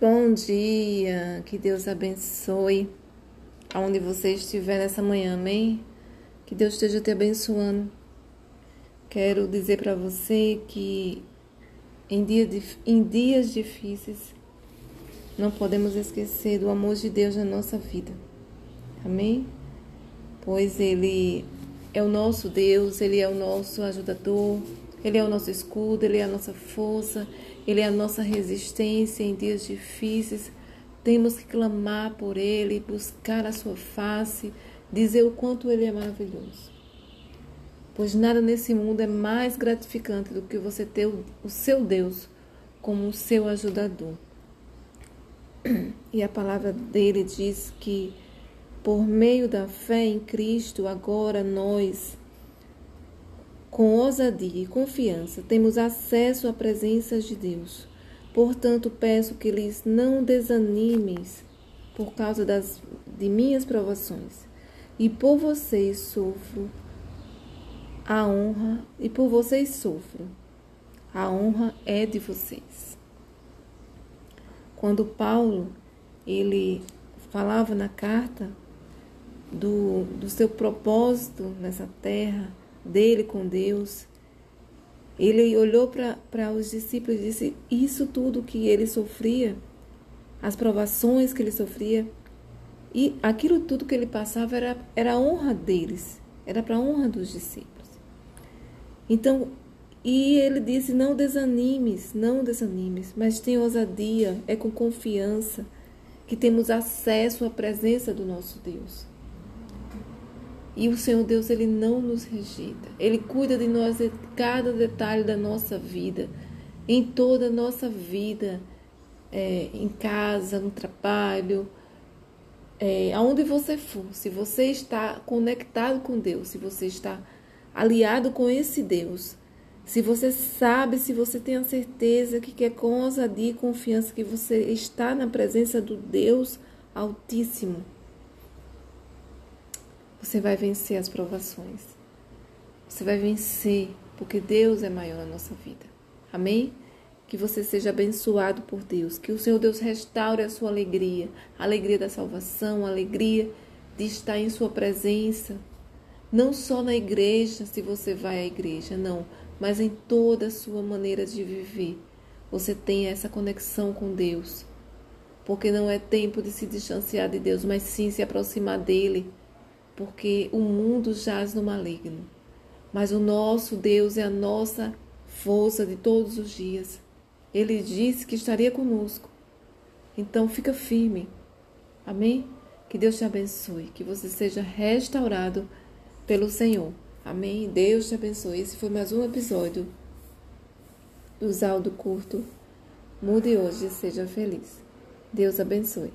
Bom dia, que Deus abençoe aonde você estiver nessa manhã, amém? Que Deus esteja te abençoando. Quero dizer para você que em, dia, em dias difíceis não podemos esquecer do amor de Deus na nossa vida, amém? Pois Ele é o nosso Deus, Ele é o nosso ajudador, Ele é o nosso escudo, Ele é a nossa força. Ele é a nossa resistência em dias difíceis. Temos que clamar por Ele, buscar a Sua face, dizer o quanto Ele é maravilhoso. Pois nada nesse mundo é mais gratificante do que você ter o, seu Deus como o seu ajudador. E a palavra dele diz que por meio da fé em Cristo, agora nós com ousadia e confiança, temos acesso à presença de Deus. Portanto, peço que lhes não desanimes por causa das, de minhas provações. E por vocês sofro a honra, e por vocês sofro. A honra é de vocês. Quando Paulo ele falava na carta do, do seu propósito nessa terra, dele com Deus, ele olhou para os discípulos e disse: Isso tudo que ele sofria, as provações que ele sofria, e aquilo tudo que ele passava era, era a honra deles, era para a honra dos discípulos. Então, e ele disse: Não desanimes, não desanimes, mas tenha ousadia, é com confiança que temos acesso à presença do nosso Deus. E o Senhor Deus, Ele não nos rejeita. Ele cuida de nós em cada detalhe da nossa vida, em toda a nossa vida, é, em casa, no trabalho, é, aonde você for. Se você está conectado com Deus, se você está aliado com esse Deus, se você sabe, se você tem a certeza que é com ousadia e confiança que você está na presença do Deus Altíssimo, você vai vencer as provações. Você vai vencer, porque Deus é maior na nossa vida. Amém? Que você seja abençoado por Deus, que o Senhor Deus restaure a sua alegria, a alegria da salvação, a alegria de estar em sua presença, não só na igreja, se você vai à igreja, não, mas em toda a sua maneira de viver. Você tenha essa conexão com Deus. Porque não é tempo de se distanciar de Deus, mas sim se aproximar dele porque o mundo jaz no maligno. Mas o nosso Deus é a nossa força de todos os dias. Ele disse que estaria conosco. Então fica firme. Amém? Que Deus te abençoe, que você seja restaurado pelo Senhor. Amém? Deus te abençoe. Esse foi mais um episódio do Zaldo Curto. Mude hoje e seja feliz. Deus abençoe.